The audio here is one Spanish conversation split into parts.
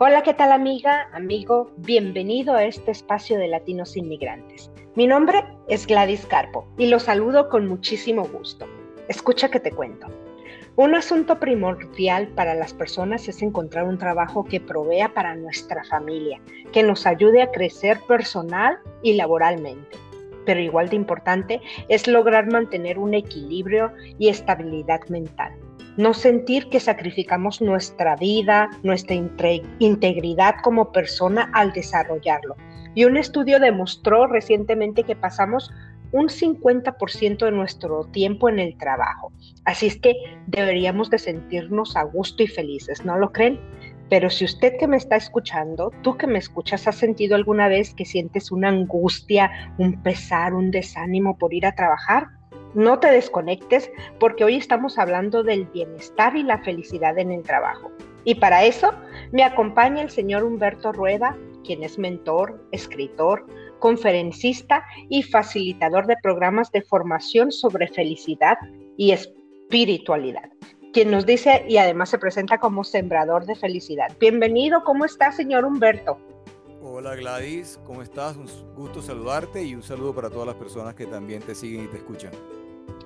Hola, ¿qué tal amiga, amigo? Bienvenido a este espacio de Latinos Inmigrantes. Mi nombre es Gladys Carpo y lo saludo con muchísimo gusto. Escucha que te cuento. Un asunto primordial para las personas es encontrar un trabajo que provea para nuestra familia, que nos ayude a crecer personal y laboralmente. Pero igual de importante es lograr mantener un equilibrio y estabilidad mental no sentir que sacrificamos nuestra vida, nuestra integridad como persona al desarrollarlo. Y un estudio demostró recientemente que pasamos un 50% de nuestro tiempo en el trabajo. Así es que deberíamos de sentirnos a gusto y felices, ¿no lo creen? Pero si usted que me está escuchando, tú que me escuchas, has sentido alguna vez que sientes una angustia, un pesar, un desánimo por ir a trabajar, no te desconectes porque hoy estamos hablando del bienestar y la felicidad en el trabajo. Y para eso me acompaña el señor Humberto Rueda, quien es mentor, escritor, conferencista y facilitador de programas de formación sobre felicidad y espiritualidad, quien nos dice y además se presenta como sembrador de felicidad. Bienvenido, ¿cómo está, señor Humberto? Hola Gladys, ¿cómo estás? Un gusto saludarte y un saludo para todas las personas que también te siguen y te escuchan.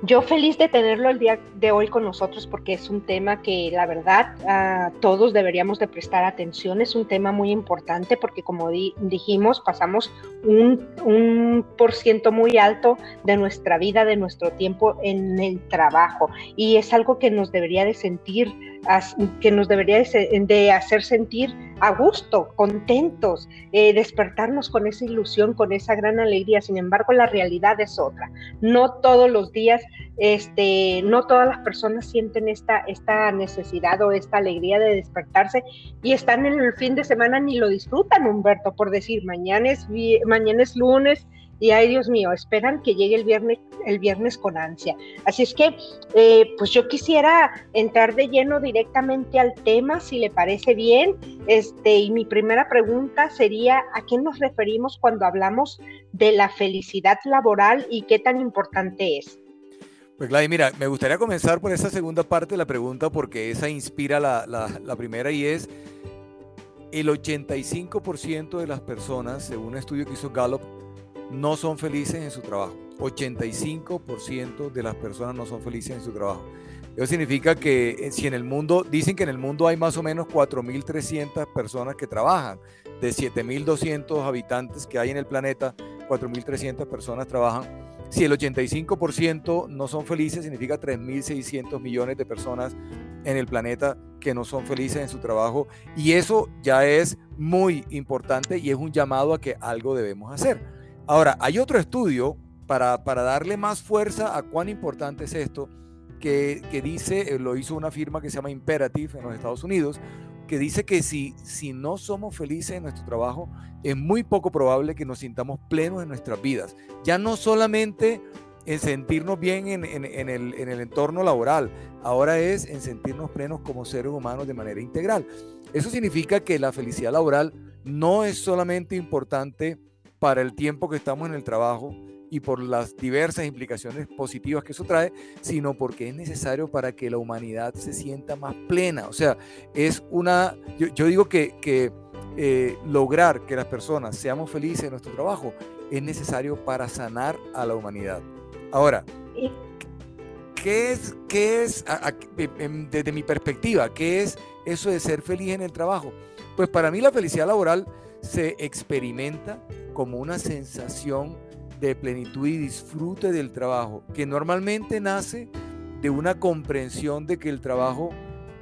Yo feliz de tenerlo el día de hoy con nosotros porque es un tema que la verdad todos deberíamos de prestar atención. Es un tema muy importante porque como dijimos pasamos un, un por ciento muy alto de nuestra vida, de nuestro tiempo en el trabajo y es algo que nos debería de sentir, que nos debería de hacer sentir a gusto, contentos, eh, despertarnos con esa ilusión, con esa gran alegría. Sin embargo, la realidad es otra. No todos los días, este, no todas las personas sienten esta, esta necesidad o esta alegría de despertarse y están en el fin de semana ni lo disfrutan, Humberto, por decir, mañana es, mañana es lunes y ay Dios mío, esperan que llegue el viernes, el viernes con ansia. Así es que, eh, pues yo quisiera entrar de lleno directamente al tema, si le parece bien. Este, y mi primera pregunta sería, ¿a qué nos referimos cuando hablamos de la felicidad laboral y qué tan importante es? Pues Gladys, mira, me gustaría comenzar por esa segunda parte de la pregunta porque esa inspira la, la primera y es el 85% de las personas, según un estudio que hizo Gallup, no son felices en su trabajo. 85% de las personas no son felices en su trabajo. Eso significa que eh, si en el mundo, dicen que en el mundo hay más o menos 4.300 personas que trabajan, de 7.200 habitantes que hay en el planeta, 4.300 personas trabajan. Si el 85% no son felices, significa 3.600 millones de personas en el planeta que no son felices en su trabajo. Y eso ya es muy importante y es un llamado a que algo debemos hacer. Ahora, hay otro estudio para, darle más fuerza a cuán importante es esto, que, dice, eh, lo hizo una firma que se llama Imperative en los Estados Unidos, que dice que si, si no somos felices en nuestro trabajo, es muy poco probable que nos sintamos plenos en nuestras vidas. Ya no solamente en sentirnos bien en, en, el, en el entorno laboral, ahora es en sentirnos plenos como seres humanos de manera integral. Eso significa que la felicidad laboral no es solamente importante para el tiempo que estamos en el trabajo y por las diversas implicaciones positivas que eso trae, sino porque es necesario para que la humanidad se sienta más plena. O sea, es una, yo, digo que, que eh, lograr que las personas seamos felices en nuestro trabajo es necesario para sanar a la humanidad. Ahora, ¿qué es, qué es desde mi perspectiva, qué es eso de ser feliz en el trabajo? Pues para mí la felicidad laboral se experimenta como una sensación de plenitud y disfrute del trabajo, que normalmente nace de una comprensión de que el trabajo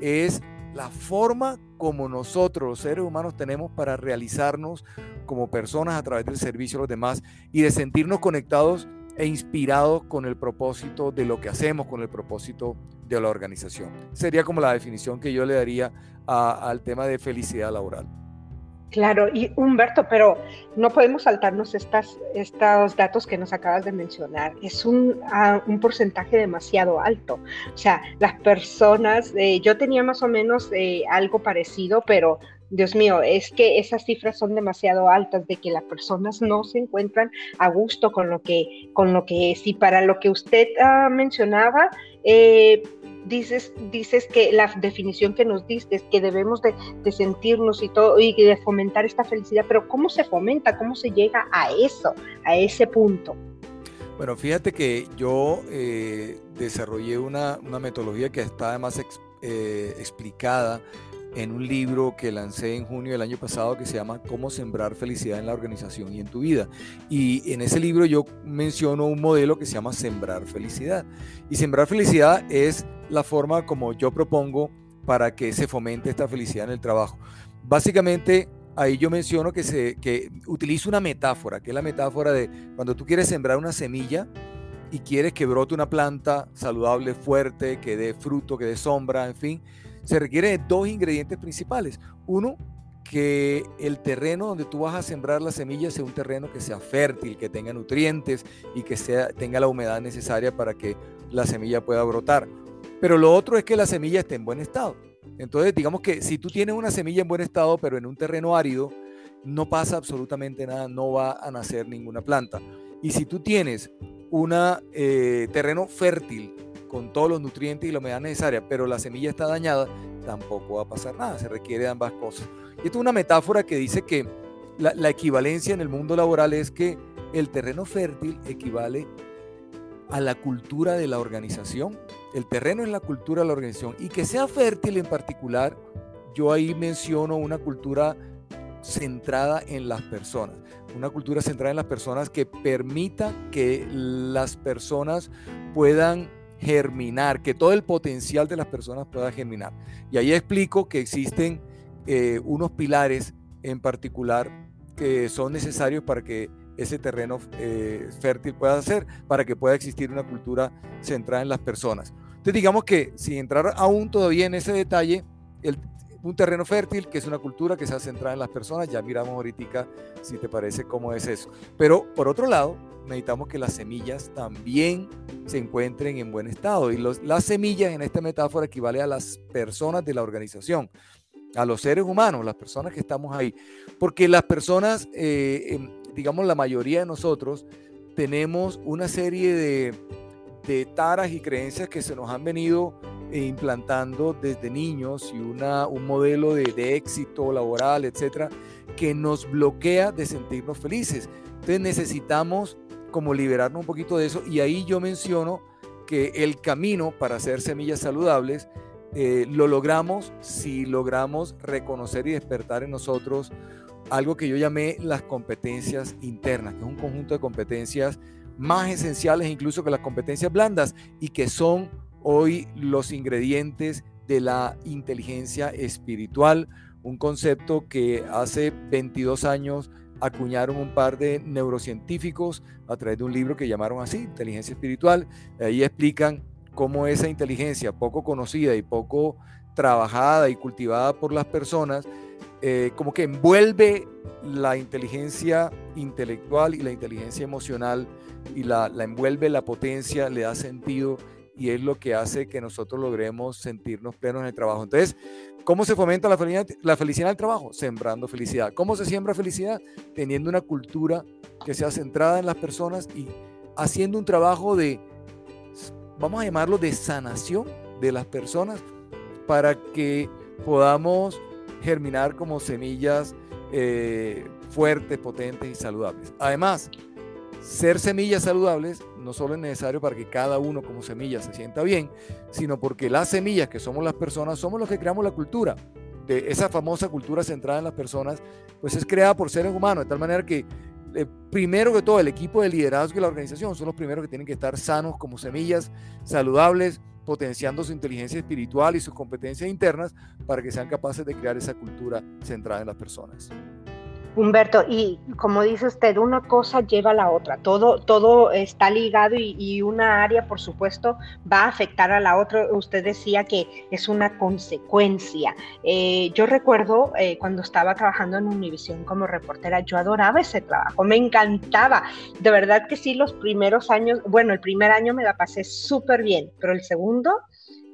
es la forma como nosotros, los seres humanos, tenemos para realizarnos como personas a través del servicio a los demás y de sentirnos conectados e inspirados con el propósito de lo que hacemos, con el propósito de la organización. Sería como la definición que yo le daría al tema de felicidad laboral. Claro, y Humberto, pero no podemos saltarnos estas, estos datos que nos acabas de mencionar. Es un, ah, un porcentaje demasiado alto. O sea, las personas, eh, yo tenía más o menos eh, algo parecido, pero Dios mío, es que esas cifras son demasiado altas de que las personas no se encuentran a gusto con lo que, con lo que es. Y para lo que usted ah, mencionaba, eh, dices, dices que la definición que nos diste es que debemos de, sentirnos y todo y de fomentar esta felicidad, pero ¿cómo se fomenta? ¿Cómo se llega a eso, a ese punto? Bueno, fíjate que yo eh, desarrollé una, metodología que está además eh, explicada en un libro que lancé en junio del año pasado que se llama Cómo sembrar felicidad en la organización y en tu vida. Y en ese libro yo menciono un modelo que se llama Sembrar Felicidad. Y Sembrar Felicidad es la forma como yo propongo para que se fomente esta felicidad en el trabajo. Básicamente, ahí yo menciono que, se, que utilizo una metáfora, que es la metáfora de cuando tú quieres sembrar una semilla y quieres que brote una planta saludable, fuerte, que dé fruto, que dé sombra, en fin se requiere de dos ingredientes principales. Uno, que el terreno donde tú vas a sembrar la semilla sea un terreno que sea fértil, que tenga nutrientes y que tenga la humedad necesaria para que la semilla pueda brotar. Pero lo otro es que la semilla esté en buen estado. Entonces, digamos que si tú tienes una semilla en buen estado, pero en un terreno árido, no pasa absolutamente nada, no va a nacer ninguna planta. Y si tú tienes un eh, terreno fértil, con todos los nutrientes y la humedad necesaria, pero la semilla está dañada, tampoco va a pasar nada. Se requiere de ambas cosas. Y esto es una metáfora que dice que la, equivalencia en el mundo laboral es que el terreno fértil equivale a la cultura de la organización. El terreno es la cultura de la organización. Y que sea fértil en particular, yo ahí menciono una cultura centrada en las personas. Una cultura centrada en las personas que permita que las personas puedan germinar, que todo el potencial de las personas pueda germinar. Y ahí explico que existen eh, unos pilares en particular que son necesarios para que ese terreno eh, fértil pueda ser, para que pueda existir una cultura centrada en las personas. Entonces digamos que sin entrar aún todavía en ese detalle, el, un terreno fértil, que es una cultura que se ha centrada en las personas, ya miramos ahorita si te parece cómo es eso. Pero por otro lado, necesitamos que las semillas también se encuentren en buen estado. Y las semillas en esta metáfora equivale a las personas de la organización, a los seres humanos, las personas que estamos ahí. Porque las personas, eh, digamos la mayoría de nosotros, tenemos una serie de, de taras y creencias que se nos han venido e implantando desde niños y una, un modelo de, de éxito laboral, etcétera, que nos bloquea de sentirnos felices. Entonces necesitamos como liberarnos un poquito de eso y ahí yo menciono que el camino para hacer semillas saludables eh, lo logramos si logramos reconocer y despertar en nosotros algo que yo llamé las competencias internas, que es un conjunto de competencias más esenciales incluso que las competencias blandas y que son hoy los ingredientes de la inteligencia espiritual, un concepto que hace 22 años acuñaron un par de neurocientíficos a través de un libro que llamaron así, Inteligencia Espiritual. Ahí explican cómo esa inteligencia poco conocida y poco trabajada y cultivada por las personas, eh, como que envuelve la inteligencia intelectual y la inteligencia emocional y la, la envuelve la potencia, le da sentido y es lo que hace que nosotros logremos sentirnos plenos en el trabajo. Entonces, ¿cómo se fomenta la felicidad, la felicidad en trabajo? Sembrando felicidad. ¿Cómo se siembra felicidad? Teniendo una cultura que sea centrada en las personas y haciendo un trabajo de, vamos a llamarlo, de sanación de las personas para que podamos germinar como semillas eh, fuertes, potentes y saludables. Además, ser semillas saludables no solo es necesario para que cada uno como semilla se sienta bien, sino porque las semillas que somos las personas somos los que creamos la cultura. De esa famosa cultura centrada en las personas, pues es creada por seres humanos, de tal manera que eh, primero que todo el equipo de liderazgo y la organización son los primeros que tienen que estar sanos como semillas, saludables, potenciando su inteligencia espiritual y sus competencias internas para que sean capaces de crear esa cultura centrada en las personas. Humberto, y como dice usted, una cosa lleva a la otra, todo, todo está ligado y, una área, por supuesto, va a afectar a la otra. Usted decía que es una consecuencia. Eh, yo recuerdo eh, cuando estaba trabajando en Univisión como reportera, yo adoraba ese trabajo, me encantaba. De verdad que sí, los primeros años, bueno, el primer año me la pasé súper bien, pero el segundo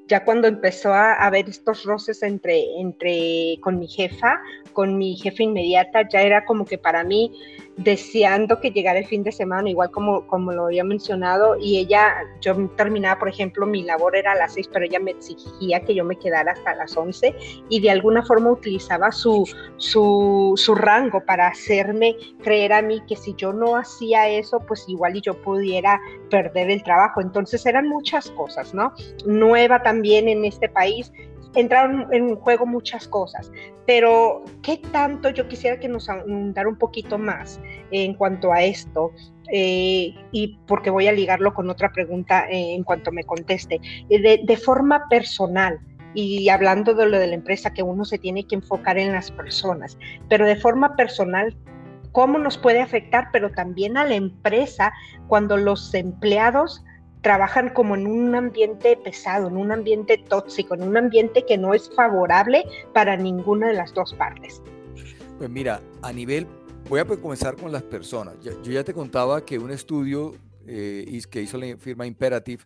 ya cuando empezó a haber estos roces entre, entre, con mi jefa, con mi jefa inmediata, ya era como que para mí deseando que llegara el fin de semana, igual como, como lo había mencionado, y ella, yo terminaba, por ejemplo, mi labor era a las seis, pero ella me exigía que yo me quedara hasta las once y de alguna forma utilizaba su, su, su rango para hacerme creer a mí que si yo no hacía eso, pues igual y yo pudiera perder el trabajo. Entonces eran muchas cosas, ¿no? Nueva también en este país, entraron en juego muchas cosas, pero ¿qué tanto yo quisiera que nos dar un poquito más en cuanto a esto? Eh, y porque voy a ligarlo con otra pregunta eh, en cuanto me conteste, de, de forma personal, y hablando de lo de la empresa, que uno se tiene que enfocar en las personas, pero de forma personal, ¿cómo nos puede afectar? Pero también a la empresa cuando los empleados trabajan como en un ambiente pesado, en un ambiente tóxico, en un ambiente que no es favorable para ninguna de las dos partes. Pues mira, a nivel, voy a comenzar con las personas. Yo, ya te contaba que un estudio eh, que hizo la firma Imperative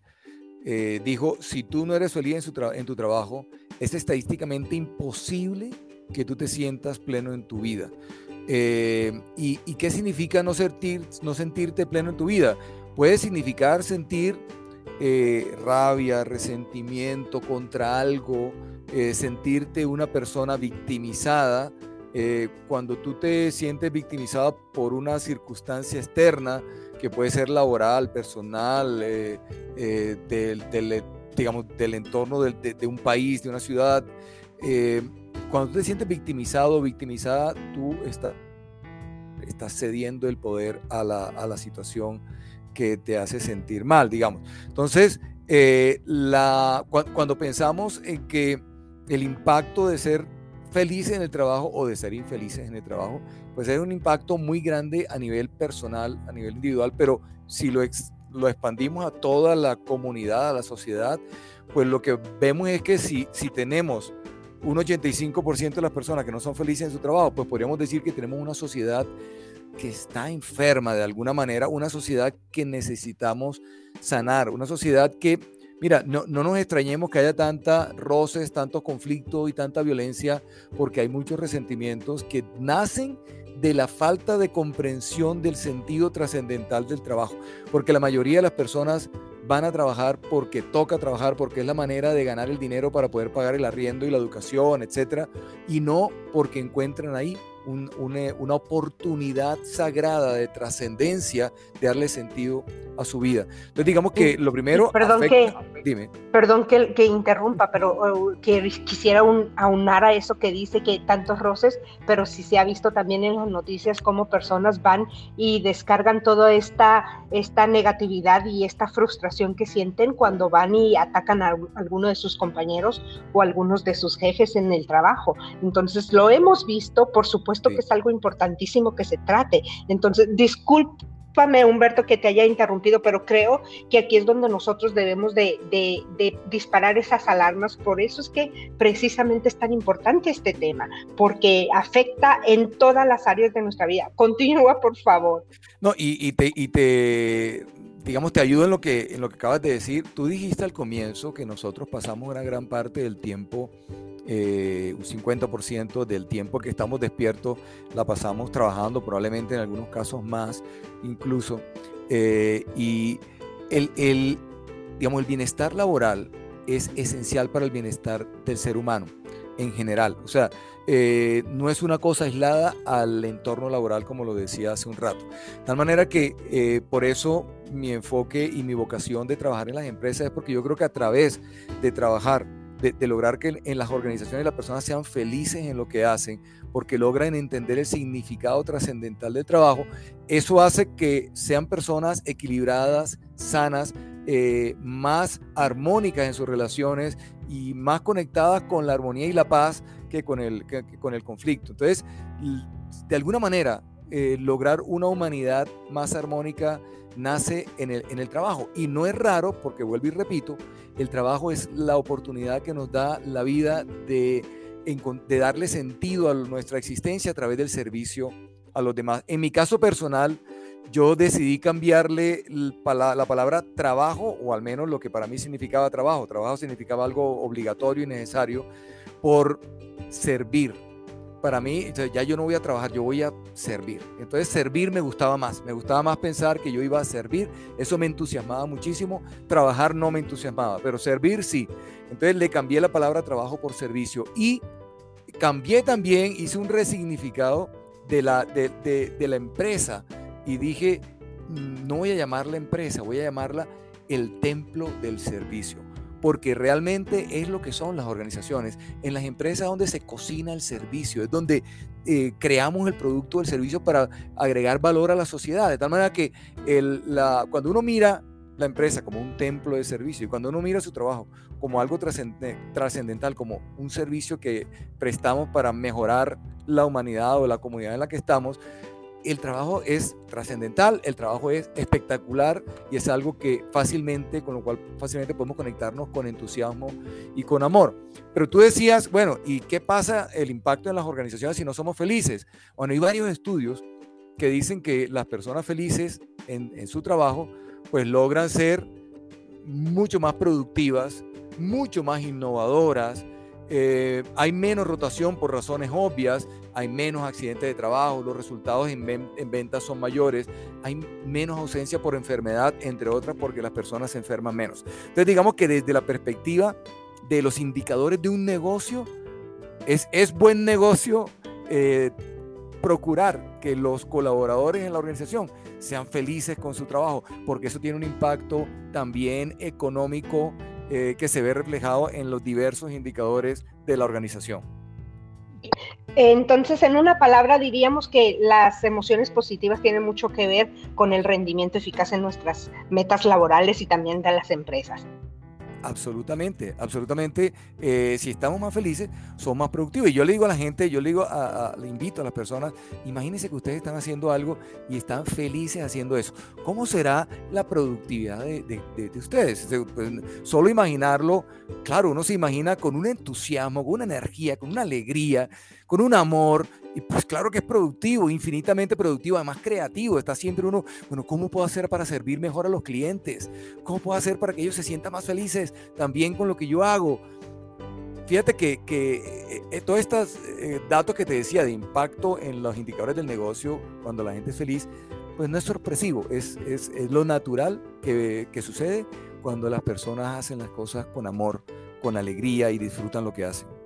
eh, dijo, si tú no eres feliz en, tu trabajo, es estadísticamente imposible que tú te sientas pleno en tu vida. Eh, y, y, qué significa no, sentir, no sentirte pleno en tu vida? Puede significar sentir eh, rabia, resentimiento contra algo, eh, sentirte una persona victimizada. Eh, cuando tú te sientes victimizada por una circunstancia externa, que puede ser laboral, personal, del, digamos, del entorno de, un país, de una ciudad, cuando tú te sientes victimizado o victimizada, tú estás, cediendo el poder a la, a la situación que te hace sentir mal, digamos. Entonces, eh, cuando pensamos en que el impacto de ser felices en el trabajo o de ser infelices en el trabajo, pues hay un impacto muy grande a nivel personal, a nivel individual, pero si lo, lo expandimos a toda la comunidad, a la sociedad, pues lo que vemos es que si, si tenemos un 85% de las personas que no son felices en su trabajo, pues podríamos decir que tenemos una sociedad que está enferma de alguna manera, una sociedad que necesitamos sanar, una sociedad que, mira, no, nos extrañemos que haya tanta roces, tanto conflicto y tanta violencia, porque hay muchos resentimientos que nacen de la falta de comprensión del sentido trascendental del trabajo, porque la mayoría de las personas van a trabajar porque toca trabajar, porque es la manera de ganar el dinero para poder pagar el arriendo y la educación, etcétera, y no porque encuentran ahí una, oportunidad sagrada de trascendencia de darle sentido a su vida. Entonces digamos que lo primero... Perdón, que, dime. Perdón que, que interrumpa, pero que quisiera aunar a eso que dice que tantos roces, pero sí se ha visto también en las noticias cómo personas van y descargan toda esta, esta negatividad y esta frustración que sienten cuando van y atacan a alguno de sus compañeros o algunos de sus jefes en el trabajo. Entonces lo hemos visto, por supuesto, que es algo importantísimo que se trate. Entonces, discúlpame, Humberto, que te haya interrumpido, pero creo que aquí es donde nosotros debemos de, disparar esas alarmas. Por eso es que precisamente es tan importante este tema, porque afecta en todas las áreas de nuestra vida. Continúa, por favor. No, y, te, y te digamos, te ayudo en lo que en lo que acabas de decir. Tú dijiste al comienzo que nosotros pasamos una gran parte del tiempo eh, un 50% del tiempo que estamos despiertos la pasamos trabajando, probablemente en algunos casos más incluso. Eh, y el, el, digamos, el bienestar laboral es esencial para el bienestar del ser humano en general. O sea, eh, no es una cosa aislada al entorno laboral, como lo decía hace un rato. De tal manera que por eso mi enfoque y mi vocación de trabajar en las empresas es porque yo creo que a través de trabajar de, lograr que en las organizaciones las personas sean felices en lo que hacen, porque logran entender el significado trascendental del trabajo, eso hace que sean personas equilibradas, sanas, eh, más armónicas en sus relaciones y más conectadas con la armonía y la paz que con el, con el conflicto. Entonces, de alguna manera, eh, lograr una humanidad más armónica nace en el, en el trabajo. Y no es raro, porque vuelvo y repito, el trabajo es la oportunidad que nos da la vida de, de darle sentido a nuestra existencia a través del servicio a los demás. En mi caso personal, yo decidí cambiarle la palabra trabajo, o al menos lo que para mí significaba trabajo. Trabajo significaba algo obligatorio y necesario por servir para mí, ya yo no voy a trabajar, yo voy a servir. Entonces servir me gustaba más, me gustaba más pensar que yo iba a servir, eso me entusiasmaba muchísimo, trabajar no me entusiasmaba, pero servir sí. Entonces le cambié la palabra trabajo por servicio y cambié también, hice un resignificado de la, de, de la empresa y dije, no voy a llamarla empresa, voy a llamarla el templo del servicio porque realmente es lo que son las organizaciones. En las empresas donde se cocina el servicio, es donde eh, creamos el producto del servicio para agregar valor a la sociedad. De tal manera que la, cuando uno mira la empresa como un templo de servicio y cuando uno mira su trabajo como algo trascendental, como un servicio que prestamos para mejorar la humanidad o la comunidad en la que estamos, el trabajo es trascendental, el trabajo es espectacular y es algo que fácilmente, con lo cual fácilmente podemos conectarnos con entusiasmo y con amor. Pero tú decías, bueno, ¿y qué pasa el impacto en las organizaciones si no somos felices? Bueno, hay varios estudios que dicen que las personas felices en, su trabajo, pues logran ser mucho más productivas, mucho más innovadoras, eh, hay menos rotación por razones obvias, hay menos accidentes de trabajo, los resultados en, ventas son mayores, hay menos ausencia por enfermedad, entre otras porque las personas se enferman menos. Entonces digamos que desde la perspectiva de los indicadores de un negocio, es, es buen negocio eh, procurar que los colaboradores en la organización sean felices con su trabajo, porque eso tiene un impacto también económico eh, que se ve reflejado en los diversos indicadores de la organización. Entonces, en una palabra diríamos que las emociones positivas tienen mucho que ver con el rendimiento eficaz en nuestras metas laborales y también de las empresas. Absolutamente, absolutamente. Eh, si estamos más felices, somos más productivos. Y yo le digo a la gente, yo le digo, le invito a las personas, imagínense que ustedes están haciendo algo y están felices haciendo eso. ¿Cómo será la productividad de, ustedes? Pues, solo imaginarlo, claro, uno se imagina con un entusiasmo, con una energía, con una alegría, con un amor, y pues claro que es productivo, infinitamente productivo, además creativo. Está siempre uno, bueno, ¿cómo puedo hacer para servir mejor a los clientes? ¿Cómo puedo hacer para que ellos se sientan más felices también con lo que yo hago? Fíjate que, que eh, eh, todos estos eh, datos que te decía de impacto en los indicadores del negocio cuando la gente es feliz, pues no es sorpresivo, es, es, es lo natural que, que sucede cuando las personas hacen las cosas con amor, con alegría y disfrutan lo que hacen.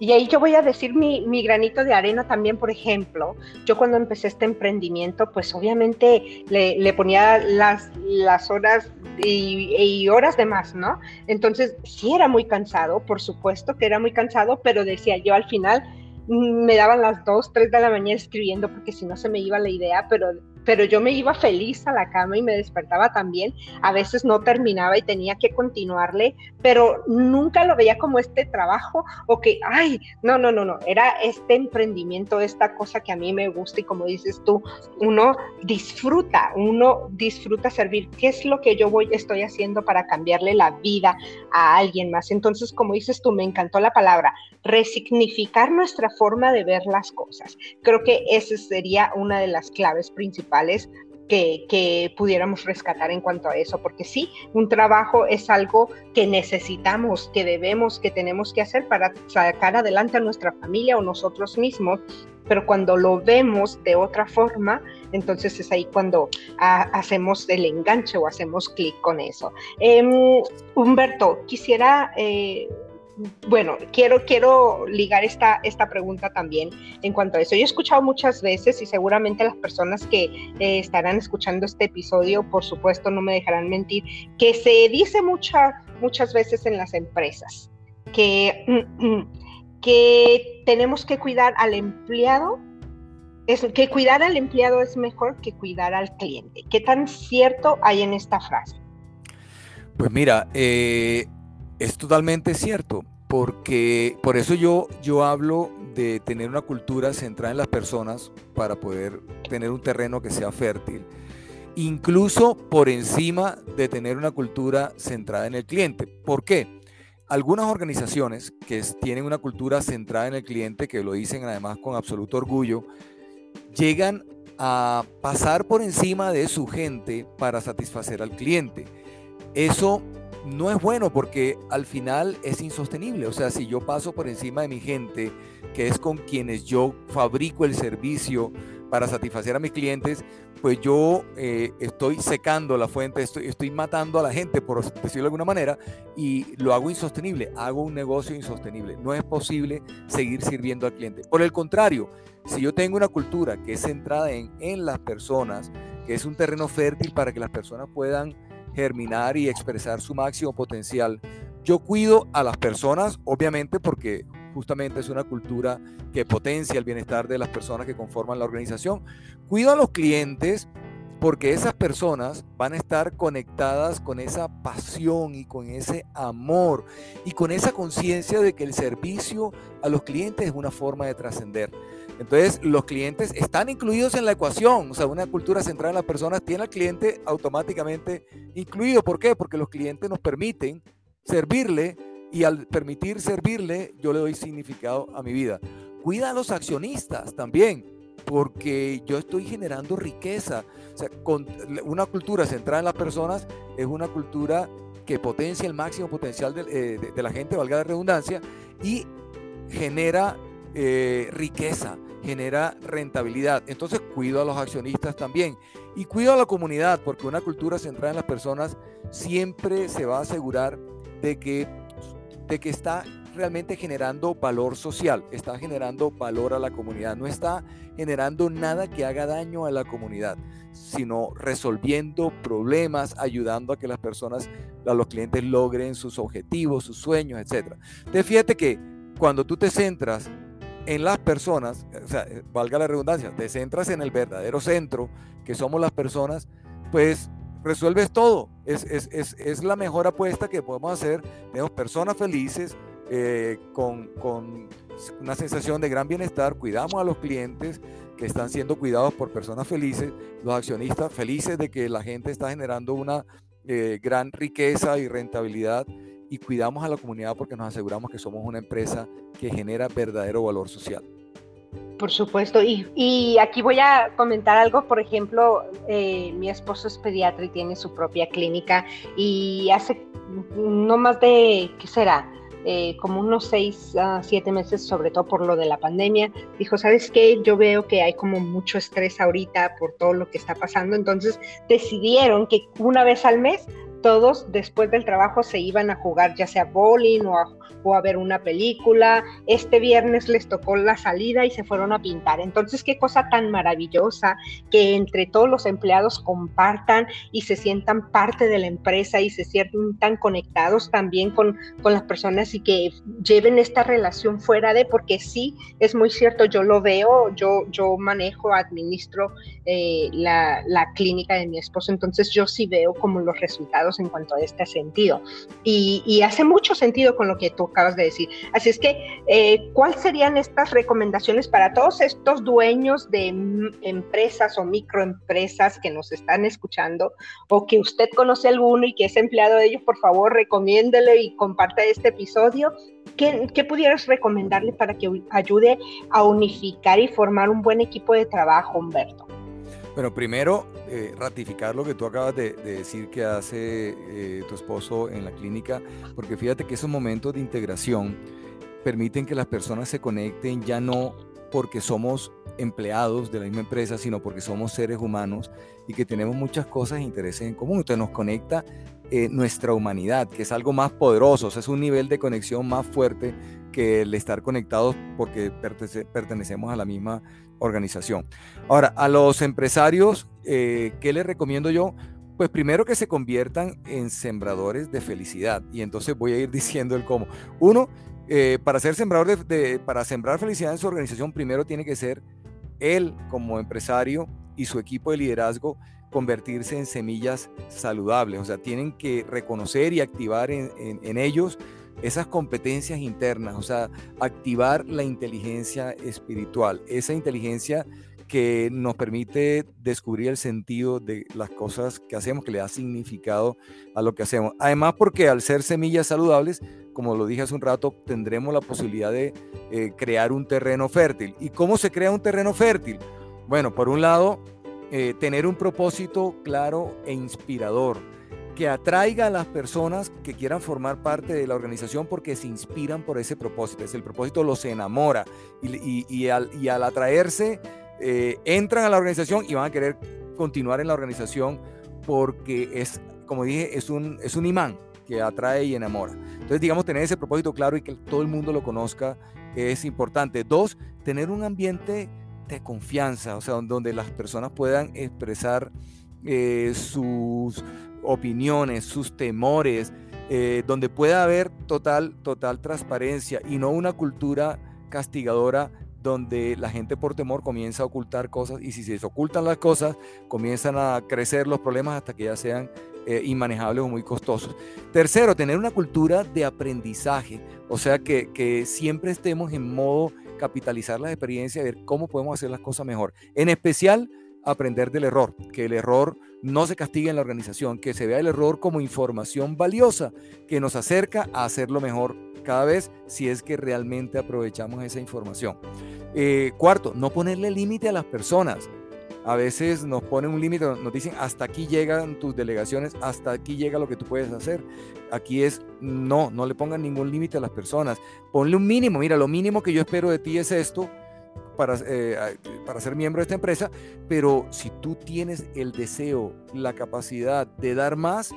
Y ahí yo voy a decir mi, granito de arena también, por ejemplo, yo cuando empecé este emprendimiento, pues obviamente le, ponía las, las horas y, y, horas de más, ¿no? Entonces sí era muy cansado, por supuesto que era muy cansado, pero decía yo al final, mm, me daban las 2, 3 de la mañana escribiendo porque si no se me iba la idea, pero pero yo me iba feliz a la cama y me despertaba también. A veces no terminaba y tenía que continuarle, pero nunca lo veía como este trabajo o que, ay, no, no, no, no, era este emprendimiento, esta cosa que a mí me gusta y como dices tú, uno disfruta, uno disfruta servir. ¿Qué es lo que yo voy, estoy haciendo para cambiarle la vida a alguien más? Entonces, como dices tú, me encantó la palabra, resignificar nuestra forma de ver las cosas. Creo que esa sería una de las claves principales que, pudiéramos rescatar en cuanto a eso, porque sí, un trabajo es algo que necesitamos, que debemos, que tenemos que hacer para sacar adelante a nuestra familia o nosotros mismos, pero cuando lo vemos de otra forma, entonces es ahí cuando ah, hacemos el enganche o hacemos clic con eso. Em, Humberto, quisiera... Eh, bueno, quiero, quiero ligar esta, esta pregunta también en cuanto a eso. Yo he escuchado muchas veces y seguramente las personas que eh, estarán escuchando este episodio, por supuesto, no me dejarán mentir, que se dice muchas veces en las empresas que, mm, mm, que tenemos que cuidar al empleado, es, que cuidar al empleado es mejor que cuidar al cliente. ¿Qué tan cierto hay en esta frase? Pues mira, eh, es totalmente cierto, porque por eso yo, yo hablo de tener una cultura centrada en las personas para poder tener un terreno que sea fértil, incluso por encima de tener una cultura centrada en el cliente. ¿Por qué? Algunas organizaciones que tienen una cultura centrada en el cliente, que lo dicen además con absoluto orgullo, llegan a pasar por encima de su gente para satisfacer al cliente. Eso no es bueno porque al final es insostenible. O sea, si yo paso por encima de mi gente, que es con quienes yo fabrico el servicio para satisfacer a mis clientes, pues yo eh, estoy secando la fuente, estoy, estoy matando a la gente, por decirlo de alguna manera, y lo hago insostenible, hago un negocio insostenible. No es posible seguir sirviendo al cliente. Por el contrario, si yo tengo una cultura que es centrada en, en las personas, que es un terreno fértil para que las personas puedan germinar y expresar su máximo potencial. Yo cuido a las personas, obviamente, porque justamente es una cultura que potencia el bienestar de las personas que conforman la organización. Cuido a los clientes porque esas personas van a estar conectadas con esa pasión y con ese amor y con esa conciencia de que el servicio a los clientes es una forma de trascender. Entonces, los clientes están incluidos en la ecuación. O sea, una cultura centrada en las personas tiene al cliente automáticamente incluido. ¿Por qué? Porque los clientes nos permiten servirle y al permitir servirle, yo le doy significado a mi vida. Cuida a los accionistas también, porque yo estoy generando riqueza. O sea, con una cultura centrada en las personas es una cultura que potencia el máximo potencial de, eh, de la gente, valga la redundancia, y genera eh, riqueza, genera rentabilidad. Entonces cuido a los accionistas también y cuido a la comunidad porque una cultura centrada en las personas siempre se va a asegurar de que, de que está realmente generando valor social, está generando valor a la comunidad, no está generando nada que haga daño a la comunidad, sino resolviendo problemas, ayudando a que las personas, a los clientes logren sus objetivos, sus sueños, etc. Entonces fíjate que cuando tú te centras en las personas, o sea, eh, valga la redundancia, te centras en el verdadero centro, que somos las personas, pues resuelves todo. Es, es, es, es la mejor apuesta que podemos hacer. Tenemos personas felices, eh, con, con, una sensación de gran bienestar, cuidamos a los clientes que están siendo cuidados por personas felices, los accionistas felices de que la gente está generando una eh, gran riqueza y rentabilidad y cuidamos a la comunidad porque nos aseguramos que somos una empresa que genera verdadero valor social. Por supuesto, y, y aquí voy a comentar algo, por ejemplo, eh, mi esposo es pediatra y tiene su propia clínica y hace no más de, ¿qué será? Eh, como unos seis a siete meses, sobre todo por lo de la pandemia, dijo, ¿sabes qué? Yo veo que hay como mucho estrés ahorita por todo lo que está pasando, entonces decidieron que una vez al mes todos después del trabajo se iban a jugar ya sea bowling o a, a, ver una película. Este viernes les tocó la salida y se fueron a pintar. Entonces, qué cosa tan maravillosa que entre todos los empleados compartan y se sientan parte de la empresa y se sientan conectados también con, con las personas y que lleven esta relación fuera de, porque sí, es muy cierto, yo lo veo, yo, yo manejo, administro eh, la, la clínica de mi esposo, entonces yo sí veo como los resultados en cuanto a este sentido. Y, hace mucho sentido con lo que tú acabas de decir. Así es que, eh, ¿cuáles serían estas recomendaciones para todos estos dueños de empresas o microempresas que nos están escuchando o que usted conoce alguno y que es empleado de ellos? Por favor, recomiéndele y comparta este episodio. ¿Qué, ¿Qué, pudieras recomendarle para que ayude a unificar y formar un buen equipo de trabajo, Humberto? Bueno, primero, eh, ratificar lo que tú acabas de, decir que hace eh, tu esposo en la clínica, porque fíjate que esos momentos de integración permiten que las personas se conecten ya no porque somos empleados de la misma empresa, sino porque somos seres humanos y que tenemos muchas cosas e intereses en común. Entonces nos conecta eh, nuestra humanidad, que es algo más poderoso, es un nivel de conexión más fuerte que el estar conectados porque pertenecemos a la misma organización. Ahora, a los empresarios, eh, ¿qué les recomiendo yo? Pues primero que se conviertan en sembradores de felicidad. Y entonces voy a ir diciendo el cómo. Uno, eh, para ser sembrador de, para sembrar felicidad en su organización, primero tiene que ser él como empresario y su equipo de liderazgo convertirse en semillas saludables. O sea, tienen que reconocer y activar en, en ellos esas competencias internas, o sea, activar la inteligencia espiritual, esa inteligencia que nos permite descubrir el sentido de las cosas que hacemos, que le da significado a lo que hacemos. Además, porque al ser semillas saludables, como lo dije hace un rato, tendremos la posibilidad de eh, crear un terreno fértil. ¿Y cómo se crea un terreno fértil? Bueno, por un lado, eh, tener un propósito claro e inspirador que atraiga a las personas que quieran formar parte de la organización porque se inspiran por ese propósito. Es el propósito los enamora y, al, atraerse eh, entran a la organización y van a querer continuar en la organización porque es, como dije, es un, es un imán que atrae y enamora. Entonces, digamos, tener ese propósito claro y que todo el mundo lo conozca es importante. Dos, tener un ambiente de confianza, o sea, donde las personas puedan expresar eh, sus opiniones, sus temores, eh, donde pueda haber total, total transparencia y no una cultura castigadora donde la gente por temor comienza a ocultar cosas y si se ocultan las cosas comienzan a crecer los problemas hasta que ya sean eh, inmanejables o muy costosos. Tercero, tener una cultura de aprendizaje, o sea que, siempre estemos en modo capitalizar las experiencias, ver cómo podemos hacer las cosas mejor. En especial, aprender del error, que el error no se castigue en la organización, que se vea el error como información valiosa que nos acerca a hacerlo mejor cada vez si es que realmente aprovechamos esa información. Eh, cuarto, no ponerle límite a las personas. A veces nos ponen un límite, nos dicen hasta aquí llegan tus delegaciones, hasta aquí llega lo que tú puedes hacer. Aquí es no, no le pongan ningún límite a las personas. Ponle un mínimo, mira, lo mínimo que yo espero de ti es esto para, eh, para ser miembro de esta empresa, pero si tú tienes el deseo, la capacidad de dar más,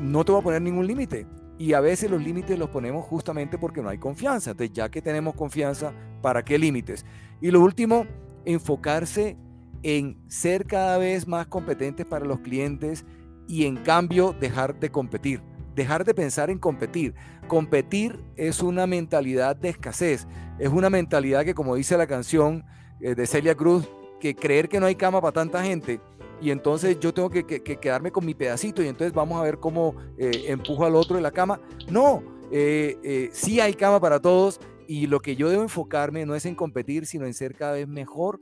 no te va a poner ningún límite. Y a veces los límites los ponemos justamente porque no hay confianza. Entonces, ya que tenemos confianza, ¿para qué límites? Y lo último, enfocarse en ser cada vez más competentes para los clientes y en cambio dejar de competir dejar de pensar en competir. Competir es una mentalidad de escasez, es una mentalidad que, como dice la canción eh, de Celia Cruz, que creer que no hay cama para tanta gente y entonces yo tengo que, quedarme con mi pedacito y entonces vamos a ver cómo eh, empujo al otro de la cama. No, eh, sí hay cama para todos y lo que yo debo enfocarme no es en competir, sino en ser cada vez mejor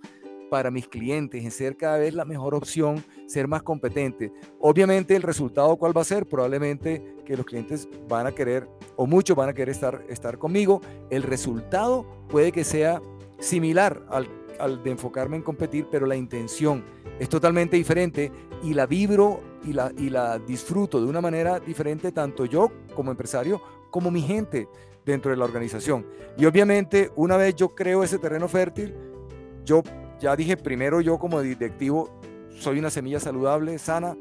para mis clientes, en ser cada vez la mejor opción, ser más competente. Obviamente el resultado cuál va a ser? Probablemente que los clientes van a querer o muchos van a querer estar, estar conmigo. El resultado puede que sea similar al, al de enfocarme en competir, pero la intención es totalmente diferente y la vibro y la, y la disfruto de una manera diferente tanto yo como empresario como mi gente dentro de la organización. Y obviamente una vez yo creo ese terreno fértil, yo ya dije, primero yo como directivo soy una semilla saludable, sana,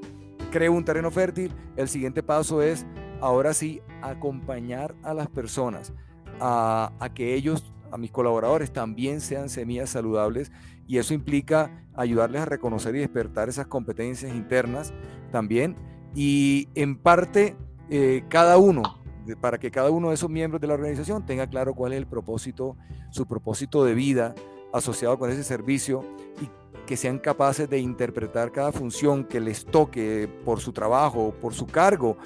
creo un terreno fértil. El siguiente paso es, ahora sí, acompañar a las personas a, que ellos, a mis colaboradores, también sean semillas saludables. Y eso implica ayudarles a reconocer y despertar esas competencias internas también. Y en parte, eh, cada uno, para que cada uno de esos miembros de la organización tenga claro cuál es el propósito, su propósito de vida, asociado con ese servicio y que sean capaces de interpretar cada función que les toque por su trabajo, por su cargo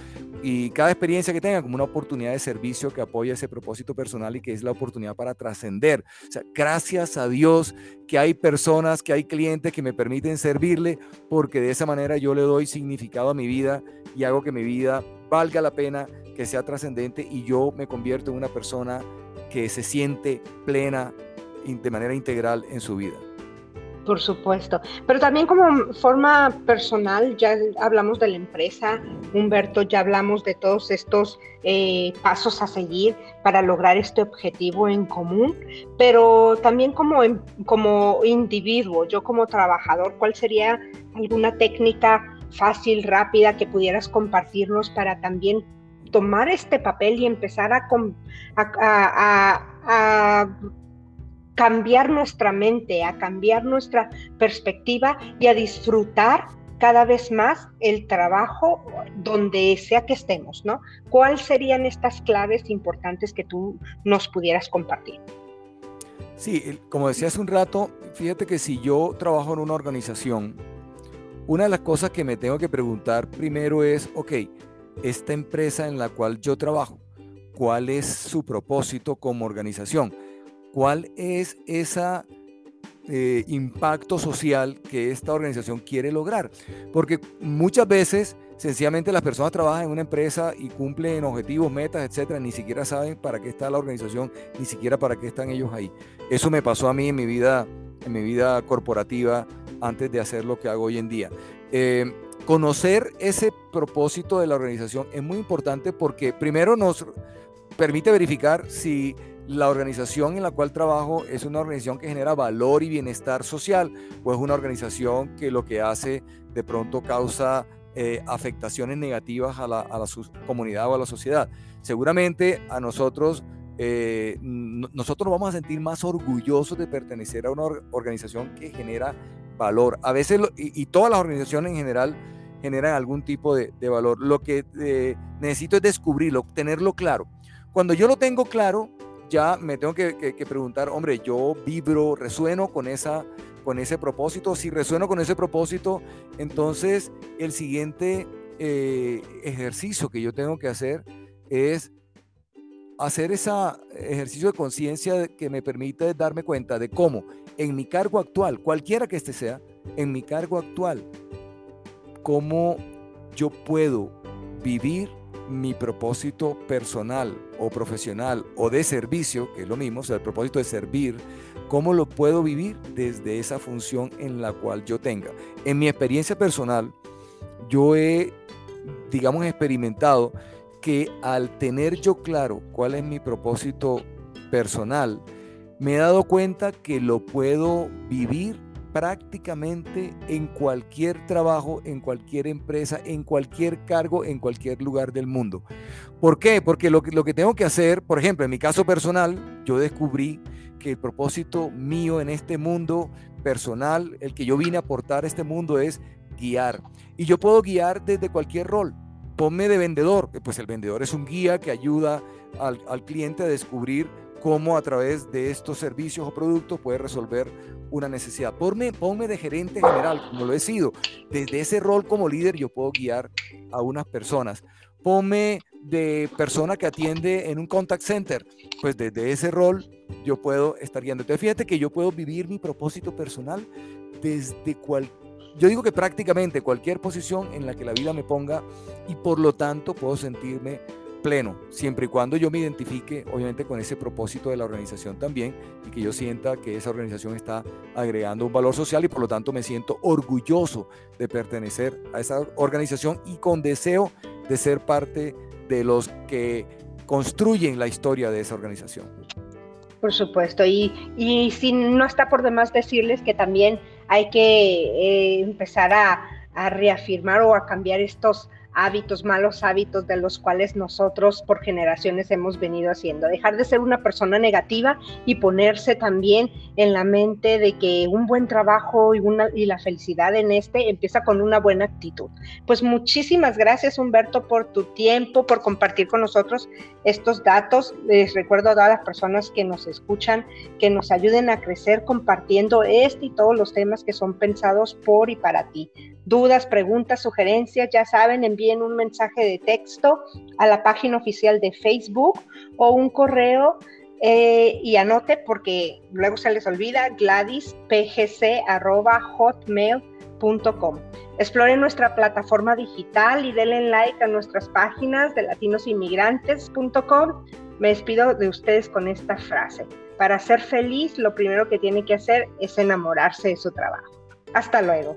y cada experiencia que tengan como una oportunidad de servicio que apoya ese propósito personal y que es la oportunidad para trascender. O sea, gracias a Dios que hay personas, que hay clientes que me permiten servirle porque de esa manera yo le doy significado a mi vida y hago que mi vida valga la pena, que sea trascendente y yo me convierto en una persona que se siente plena, de manera integral en su vida. Por supuesto, pero también como forma personal, ya hablamos de la empresa, Humberto, ya hablamos de todos estos eh, pasos a seguir para lograr este objetivo en común, pero también como, como individuo, yo como trabajador, ¿cuál sería alguna técnica fácil, rápida que pudieras compartirnos para también tomar este papel y empezar a cambiar nuestra mente, a cambiar nuestra perspectiva y a disfrutar cada vez más el trabajo donde sea que estemos, ¿no? ¿Cuáles serían estas claves importantes que tú nos pudieras compartir? Sí, como decía hace un rato, fíjate que si yo trabajo en una organización, una de las cosas que me tengo que preguntar primero es, ok, esta empresa en la cual yo trabajo, ¿cuál es su propósito como organización? Cuál es ese eh, impacto social que esta organización quiere lograr. Porque muchas veces, sencillamente, las personas trabajan en una empresa y cumplen objetivos, metas, etcétera, ni siquiera saben para qué está la organización, ni siquiera para qué están ellos ahí. Eso me pasó a mí en mi vida, en mi vida corporativa antes de hacer lo que hago hoy en día. Eh, conocer ese propósito de la organización es muy importante porque primero nos permite verificar si la organización en la cual trabajo es una organización que genera valor y bienestar social o es una organización que lo que hace de pronto causa eh, afectaciones negativas a la, comunidad o a la sociedad. Seguramente a nosotros, eh, nosotros nos vamos a sentir más orgullosos de pertenecer a una organización que genera valor. A veces, y, todas las organizaciones en general generan algún tipo de, valor. Lo que eh, necesito es descubrirlo, tenerlo claro. Cuando yo lo tengo claro, ya me tengo que, preguntar, hombre, yo vibro, resueno con, esa, con ese propósito. Si resueno con ese propósito, entonces el siguiente eh, ejercicio que yo tengo que hacer es hacer ese ejercicio de conciencia que me permite darme cuenta de cómo en mi cargo actual, cualquiera que este sea, en mi cargo actual, cómo yo puedo vivir mi propósito personal o profesional o de servicio, que es lo mismo, o sea, el propósito de servir, cómo lo puedo vivir desde esa función en la cual yo tenga. En mi experiencia personal, yo he, digamos, experimentado que al tener yo claro cuál es mi propósito personal, me he dado cuenta que lo puedo vivir prácticamente en cualquier trabajo, en cualquier empresa, en cualquier cargo, en cualquier lugar del mundo. ¿Por qué? Porque lo que, tengo que hacer, por ejemplo, en mi caso personal, yo descubrí que el propósito mío en este mundo personal, el que yo vine a aportar a este mundo es guiar. Y yo puedo guiar desde cualquier rol. Ponme de vendedor, pues el vendedor es un guía que ayuda al, al cliente a descubrir cómo a través de estos servicios o productos puede resolver una necesidad. Ponme, ponme de gerente general, como lo he sido. Desde ese rol como líder yo puedo guiar a unas personas. Ponme de persona que atiende en un contact center, pues desde ese rol yo puedo estar guiando. Entonces fíjate que yo puedo vivir mi propósito personal desde cual, yo digo que prácticamente cualquier posición en la que la vida me ponga y por lo tanto puedo sentirme pleno, siempre y cuando yo me identifique, obviamente, con ese propósito de la organización también y que yo sienta que esa organización está agregando un valor social y por lo tanto me siento orgulloso de pertenecer a esa organización y con deseo de ser parte de los que construyen la historia de esa organización. Por supuesto, y, y si no está por demás decirles que también hay que eh, empezar a, a reafirmar o a cambiar estos hábitos, malos hábitos de los cuales nosotros por generaciones hemos venido haciendo. Dejar de ser una persona negativa y ponerse también en la mente de que un buen trabajo y, una, y la felicidad en este empieza con una buena actitud. Pues muchísimas gracias Humberto por tu tiempo, por compartir con nosotros estos datos. Les recuerdo a todas las personas que nos escuchan que nos ayuden a crecer compartiendo este y todos los temas que son pensados por y para ti dudas, preguntas, sugerencias, ya saben, envíen un mensaje de texto a la página oficial de Facebook o un correo eh, y anote porque luego se les olvida gladispgc.hotmail.com. Exploren nuestra plataforma digital y denle like a nuestras páginas de latinosinmigrantes.com. Me despido de ustedes con esta frase. Para ser feliz, lo primero que tiene que hacer es enamorarse de su trabajo. Hasta luego.